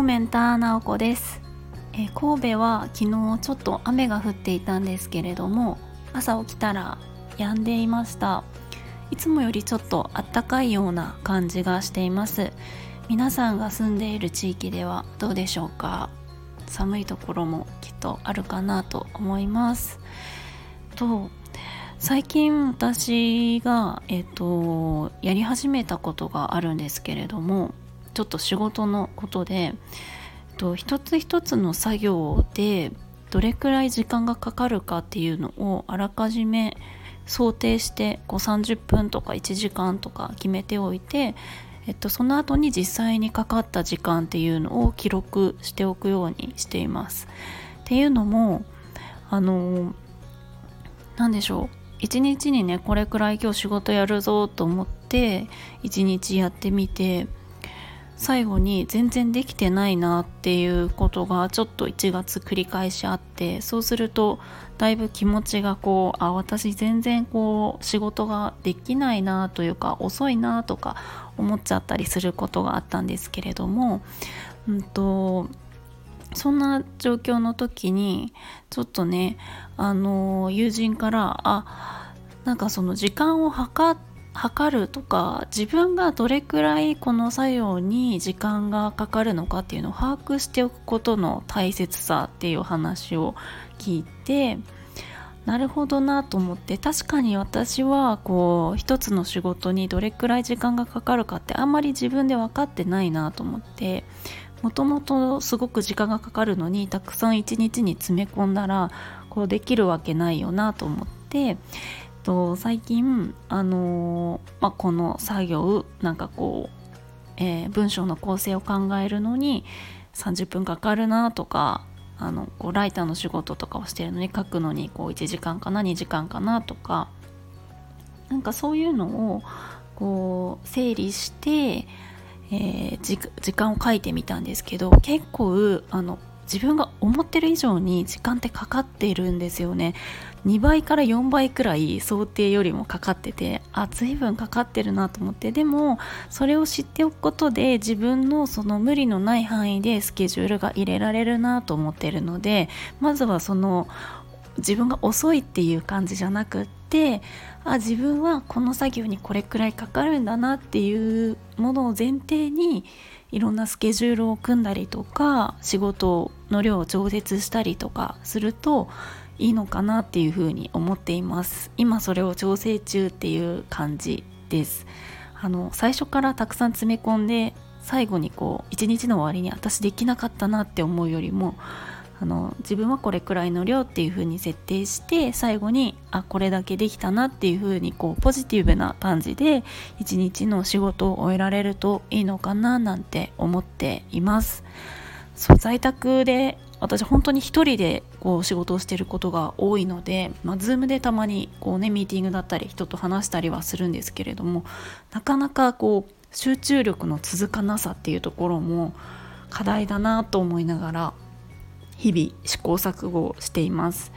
モメンター直子です、えー、神戸は昨日ちょっと雨が降っていたんですけれども朝起きたら止んでいました。いつもよりちょっとあったかいような感じがしています。皆さんが住んでいる地域ではどうでしょうか？寒いところもきっとあるかなと思います。と最近私が、えっと、やり始めたことがあるんですけれどもちょっと仕事のことで、えっと、一つ一つの作業でどれくらい時間がかかるかっていうのをあらかじめ想定してこう30分とか1時間とか決めておいて、えっと、その後に実際にかかった時間っていうのを記録しておくようにしています。っていうのもあの何でしょう一日にねこれくらい今日仕事やるぞと思って一日やってみて最後に全然できてないなっていうことがちょっと1月繰り返しあってそうするとだいぶ気持ちがこうあ私全然こう仕事ができないなというか遅いなとか思っちゃったりすることがあったんですけれども、うんとそんな状況の時にちょっとねあの友人からあなんかその時間を計って測るとか自分がどれくらいこの作業に時間がかかるのかっていうのを把握しておくことの大切さっていう話を聞いてなるほどなと思って確かに私はこう一つの仕事にどれくらい時間がかかるかってあんまり自分で分かってないなと思ってもともとすごく時間がかかるのにたくさん一日に詰め込んだらこうできるわけないよなと思ってと最近あのまあ、この作業なんかこう、えー、文章の構成を考えるのに30分かかるなとかあのこうライターの仕事とかをしてるのに書くのにこう1時間かな2時間かなとかなんかそういうのをこう整理してえー、時間を書いてみたんですけど結構あの自分が思ってる以上に時間ってかかっているんですよね。2倍から4倍くらい想定よりもかかっててあ随分かかってるなと思って。でもそれを知っておくことで自分のその無理のない範囲でスケジュールが入れられるなと思ってるのでまずはその自分が遅いっていう感じじゃなくってあ自分はこの作業にこれくらいかかるんだなっていうものを前提にいろんなスケジュールを組んだりとか仕事の量を調節したりとかするといいのかなっていうふうに思っています。今それを調整中っていう感じです。あの最初からたくさん詰め込んで最後にこう一日の終わりに私できなかったなって思うよりもあの自分はこれくらいの量っていう風に設定して最後にあこれだけできたなっていう風にこうポジティブな感じで一日の仕事を終えられるといいのかななんて思っています。そう在宅で私本当に一人でこう仕事をしていることが多いので、まあ、Zoom でたまにこう、ね、ミーティングだったり人と話したりはするんですけれどもなかなかこう集中力の続かなさっていうところも課題だなと思いながら日々試行錯誤しています。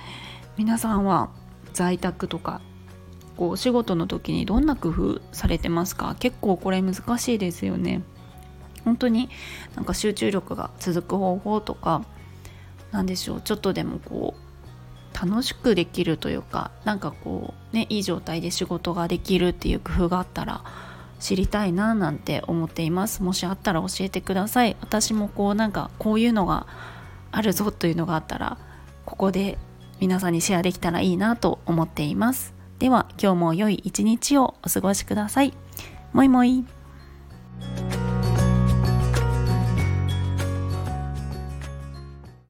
皆さんは在宅とかお仕事の時にどんな工夫されてますか？結構これ難しいですよね。本当になんか集中力が続く方法とか何でしょう？ちょっとでもこう楽しくできるというかなんかこうねいい状態で仕事ができるっていう工夫があったら知りたいななんて思っています。もしあったら教えてください。私もこうなんかこういうのがあるぞというのがあったらここで皆さんにシェアできたらいいなと思っています。では今日も良い一日をお過ごしください。もいもい。